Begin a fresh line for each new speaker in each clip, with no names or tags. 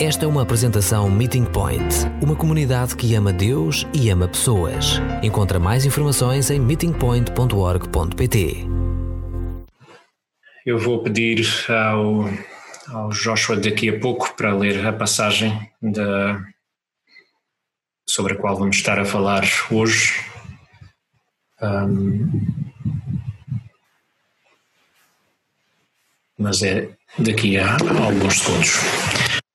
Esta é uma apresentação Meeting Point, uma comunidade que ama Deus e ama pessoas. Encontra mais informações em meetingpoint.org.pt.
Eu vou pedir ao, ao Joshua daqui a pouco para ler a passagem da, sobre a qual vamos estar a falar hoje. Um, mas é daqui a alguns segundos.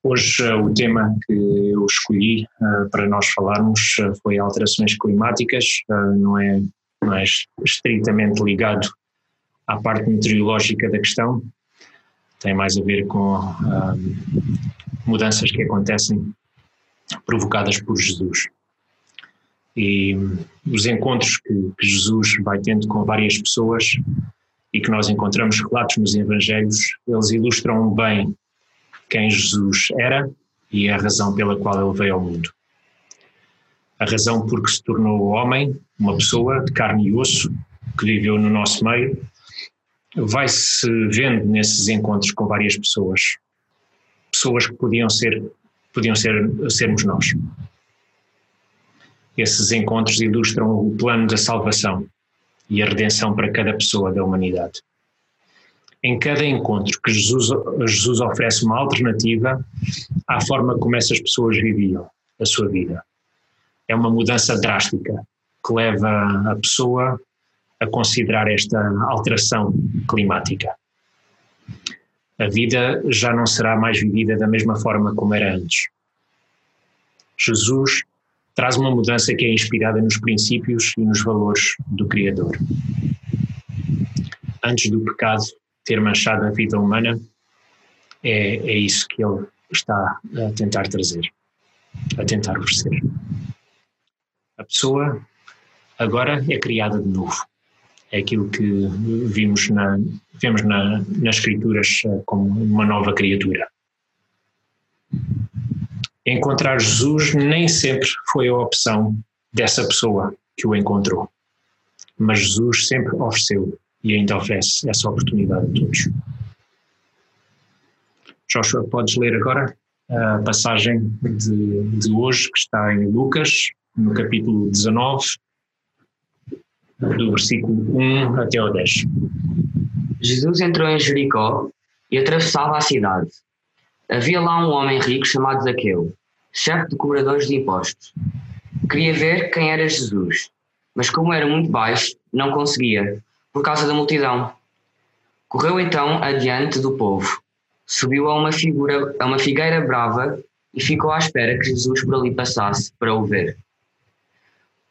Hoje uh, o tema que eu escolhi uh, para nós falarmos uh, foi alterações climáticas, não é, não é estritamente ligado à parte meteorológica da questão, tem mais a ver com mudanças que acontecem provocadas por Jesus. E os encontros que, que Jesus vai tendo com várias pessoas e que nós encontramos relatos nos Evangelhos, eles ilustram bem quem Jesus era e a razão pela qual ele veio ao mundo. A razão por que se tornou homem, uma pessoa de carne e osso, que viveu no nosso meio, vai-se vendo nesses encontros com várias pessoas. Pessoas que podiam ser, podiam ser, sermos nós. Esses encontros ilustram o plano da salvação e a redenção para cada pessoa da humanidade. Em cada encontro que Jesus, Jesus oferece uma alternativa à forma como essas pessoas viviam a sua vida. É uma mudança drástica que leva a pessoa a considerar esta alteração climática. A vida já não será mais vivida da mesma forma como era antes. Jesus traz uma mudança que é inspirada nos princípios e nos valores do Criador. Antes do pecado ter manchado a vida humana, é, é isso que ele está a tentar trazer, a tentar oferecer. A pessoa agora é criada de novo. É aquilo que vimos, na, vemos na, nas Escrituras eh, como uma nova criatura encontrar Jesus nem sempre foi a opção dessa pessoa que o encontrou. Mas Jesus sempre ofereceu e ainda oferece essa oportunidade a todos. Joshua, podes ler agora a passagem de, de hoje que está em Lucas, no capítulo 19, do versículo 1 até o 10.
Jesus entrou em Jericó e atravessava a cidade. Havia lá um homem rico chamado Zaqueu, chefe de cobradores de impostos. Queria ver quem era Jesus, mas como era muito baixo, não conseguia, por causa da multidão. Correu então adiante do povo, subiu a uma, figura, a uma figueira brava e ficou à espera que Jesus por ali passasse para o ver.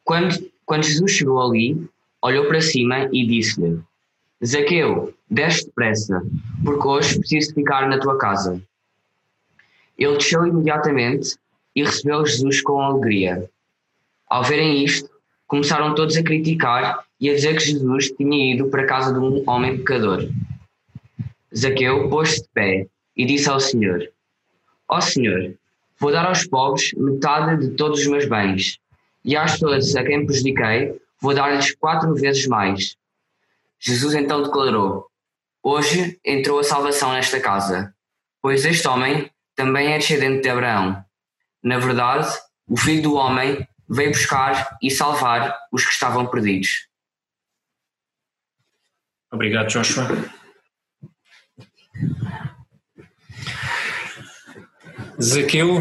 Quando, quando Jesus chegou ali, olhou para cima e disse-lhe: Zaqueu, desce depressa, porque hoje preciso ficar na tua casa. Ele desceu imediatamente e recebeu Jesus com alegria. Ao verem isto, começaram todos a criticar e a dizer que Jesus tinha ido para a casa de um homem pecador. Zaqueu pôs-se de pé e disse ao Senhor: Ó oh Senhor, vou dar aos pobres metade de todos os meus bens, e às pessoas a quem prejudiquei, vou dar-lhes quatro vezes mais. Jesus então declarou: Hoje entrou a salvação nesta casa, pois este homem também é descendente de Abraão. Na verdade, o Filho do Homem veio buscar e salvar os que estavam perdidos.
Obrigado, Joshua. Zaqueu,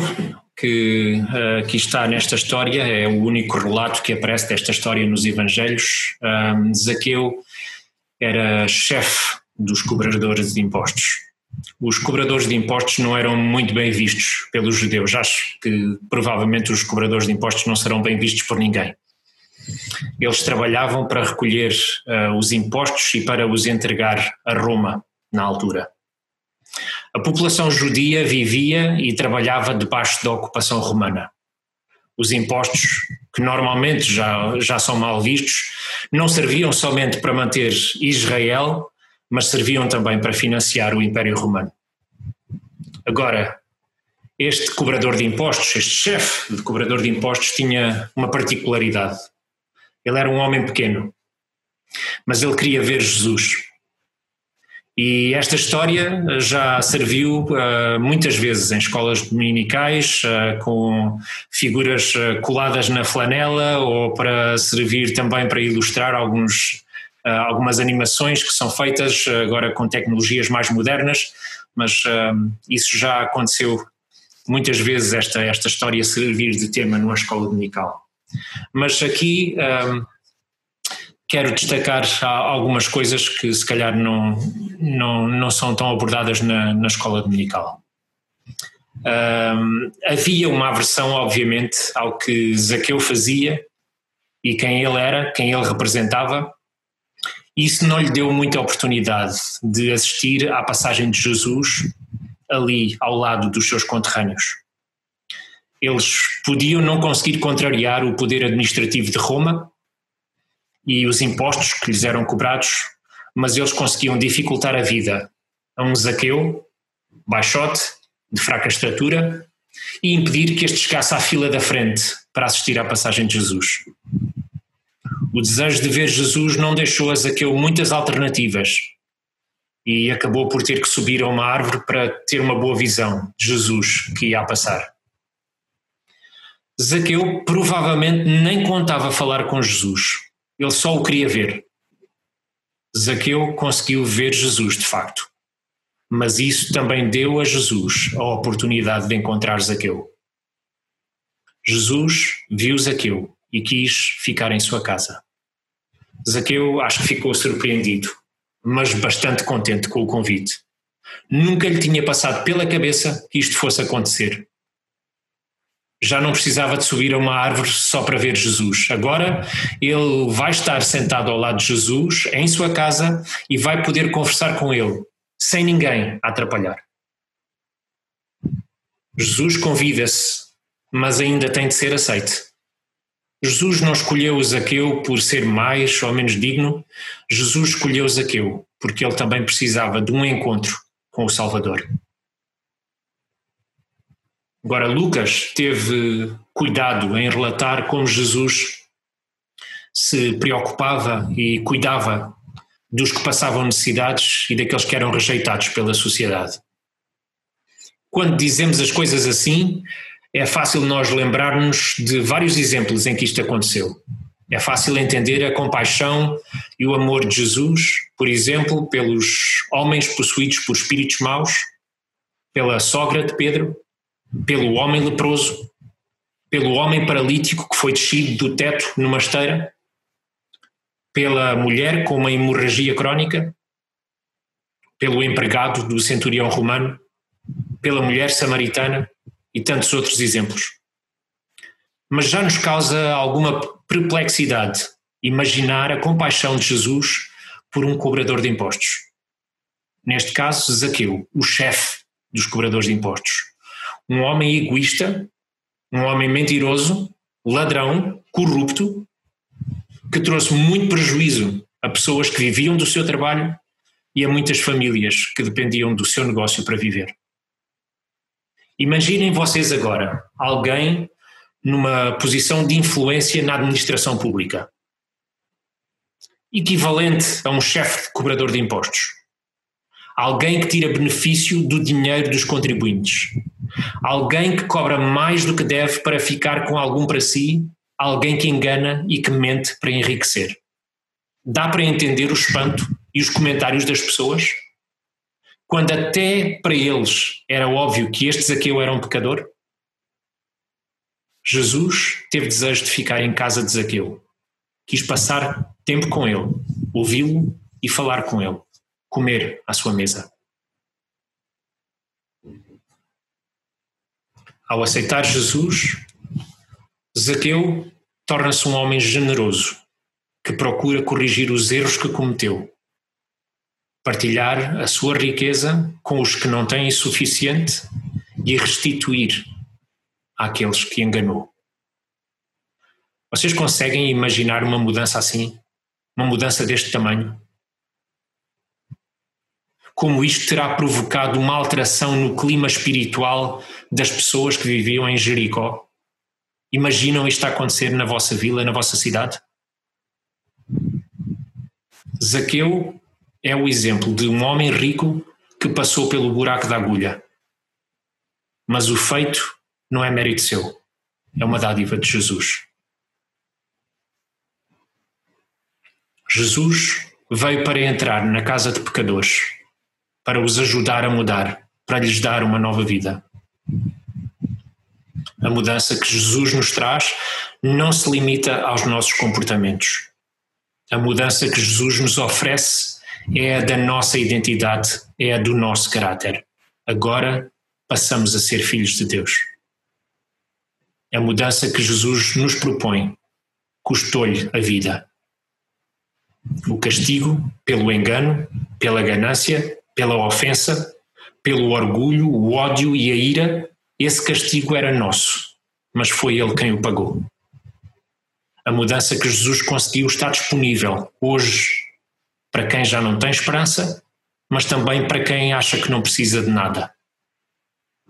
que uh, aqui está nesta história, é o único relato que aparece desta história nos Evangelhos. Um, Zaqueu era chefe dos cobradores de impostos os cobradores de impostos não eram muito bem vistos pelos judeus. Acho que provavelmente os cobradores de impostos não serão bem vistos por ninguém. Eles trabalhavam para recolher uh, os impostos e para os entregar a Roma na altura. A população judia vivia e trabalhava debaixo da ocupação romana. Os impostos, que normalmente já, já são mal vistos, não serviam somente para manter Israel mas serviam também para financiar o Império Romano. Agora, este cobrador de impostos, este chefe de cobrador de impostos, tinha uma particularidade. Ele era um homem pequeno, mas ele queria ver Jesus. E esta história já serviu uh, muitas vezes em escolas dominicais, uh, com figuras uh, coladas na flanela, ou para servir também para ilustrar alguns, algumas animações que são feitas agora com tecnologias mais modernas, mas isso já aconteceu muitas vezes, esta, esta história servir de tema numa escola dominical. Mas aqui quero destacar algumas coisas que se calhar não, não, não são tão abordadas na, na escola dominical. Um, havia uma aversão, obviamente, ao que Zaqueu fazia e quem ele era, quem ele representava. Isso não lhe deu muita oportunidade de assistir à passagem de Jesus ali ao lado dos seus conterrâneos. Eles podiam não conseguir contrariar o poder administrativo de Roma, e os impostos que lhes eram cobrados, mas eles conseguiam dificultar a vida a um Zaqueu, baixote, de fraca estatura, e impedir que este chegasse à fila da frente para assistir à passagem de Jesus. O desejo de ver Jesus não deixou a Zaqueu muitas alternativas e acabou por ter que subir a uma árvore para ter uma boa visão de Jesus que ia passar. Zaqueu provavelmente nem contava falar com Jesus, ele só o queria ver. Zaqueu conseguiu ver Jesus de facto. Mas isso também deu a Jesus a oportunidade de encontrar Zaqueu. Jesus viu Zaqueu e quis ficar em sua casa. Zaqueu acho que ficou surpreendido, mas bastante contente com o convite. Nunca lhe tinha passado pela cabeça que isto fosse acontecer já não precisava de subir a uma árvore só para ver Jesus. Agora ele vai estar sentado ao lado de Jesus em sua casa e vai poder conversar com ele, sem ninguém atrapalhar. Jesus convida-se, mas ainda tem de ser aceite. Jesus não escolheu Zaqueu por ser mais ou menos digno, Jesus escolheu Zaqueu porque ele também precisava de um encontro com o Salvador. Agora, Lucas teve cuidado em relatar como Jesus se preocupava e cuidava dos que passavam necessidades e daqueles que eram rejeitados pela sociedade. Quando dizemos as coisas assim, é fácil nós lembrarmos de vários exemplos em que isto aconteceu. É fácil entender a compaixão e o amor de Jesus, por exemplo, pelos homens possuídos por espíritos maus, pela sogra de Pedro, pelo homem leproso, pelo homem paralítico que foi descido do teto numa esteira, pela mulher com uma hemorragia crónica, pelo empregado do centurião romano, pela mulher samaritana e tantos outros exemplos. Mas já nos causa alguma perplexidade imaginar a compaixão de Jesus por um cobrador de impostos. Neste caso, Zaqueu, o chefe dos cobradores de impostos um homem egoísta, um homem mentiroso, ladrão, corrupto, que trouxe muito prejuízo a pessoas que viviam do seu trabalho e a muitas famílias que dependiam do seu negócio para viver. Imaginem vocês agora alguém numa posição de influência na administração pública, equivalente a um chefe de cobrador de impostos, alguém que tira benefício do dinheiro dos contribuintes, Alguém que cobra mais do que deve para ficar com algum para si, alguém que engana e que mente para enriquecer. Dá para entender o espanto e os comentários das pessoas? Quando até para eles era óbvio que este Zaqueu era um pecador? Jesus teve desejo de ficar em casa de Zaqueu. Quis passar tempo com ele, ouvi-lo e falar com ele, comer à sua mesa. Ao aceitar Jesus, Zaqueu torna-se um homem generoso que procura corrigir os erros que cometeu, partilhar a sua riqueza com os que não têm suficiente e restituir àqueles que enganou. Vocês conseguem imaginar uma mudança assim? Uma mudança deste tamanho? como isto terá provocado uma alteração no clima espiritual das pessoas que viviam em Jericó. Imaginam isto acontecer na vossa vila, na vossa cidade? Zaqueu é o exemplo de um homem rico que passou pelo buraco da agulha. Mas o feito não é mérito seu, é uma dádiva de Jesus. Jesus veio para entrar na casa de pecadores, para os ajudar a mudar, para lhes dar uma nova vida. A mudança que Jesus nos traz não se limita aos nossos comportamentos. A mudança que Jesus nos oferece é a da nossa identidade, é a do nosso caráter. Agora passamos a ser filhos de Deus. A mudança que Jesus nos propõe custou-lhe a vida. O castigo pelo engano, pela ganância, pela ofensa, pelo orgulho, o ódio e a ira, esse castigo era nosso, mas foi ele quem o pagou. A mudança que Jesus conseguiu está disponível hoje para quem já não tem esperança, mas também para quem acha que não precisa de nada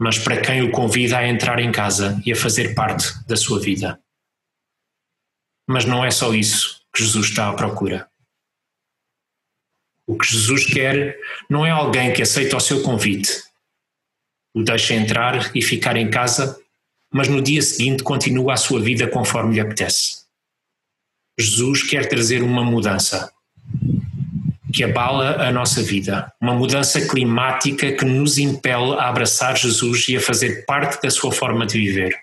mas para quem o convida a entrar em casa e a fazer parte da sua vida. Mas não é só isso que Jesus está à procura. O que Jesus quer não é alguém que aceita o seu convite, o deixa entrar e ficar em casa, mas no dia seguinte continua a sua vida conforme lhe apetece. Jesus quer trazer uma mudança, que abala a nossa vida, uma mudança climática que nos impele a abraçar Jesus e a fazer parte da sua forma de viver,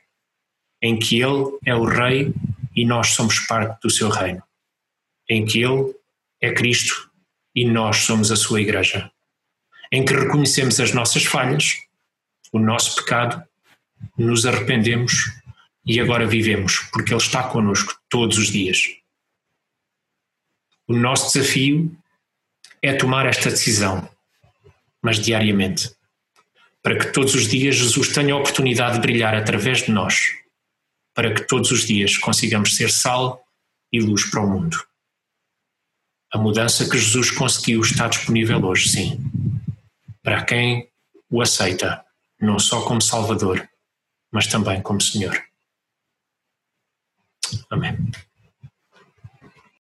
em que Ele é o Rei e nós somos parte do seu reino, em que Ele é Cristo e nós somos a sua Igreja, em que reconhecemos as nossas falhas, o nosso pecado, nos arrependemos e agora vivemos, porque Ele está conosco todos os dias. O nosso desafio é tomar esta decisão, mas diariamente, para que todos os dias Jesus tenha a oportunidade de brilhar através de nós, para que todos os dias consigamos ser sal e luz para o mundo. A mudança que Jesus conseguiu está disponível hoje, sim, para quem o aceita, não só como Salvador, mas também como Senhor. Amém.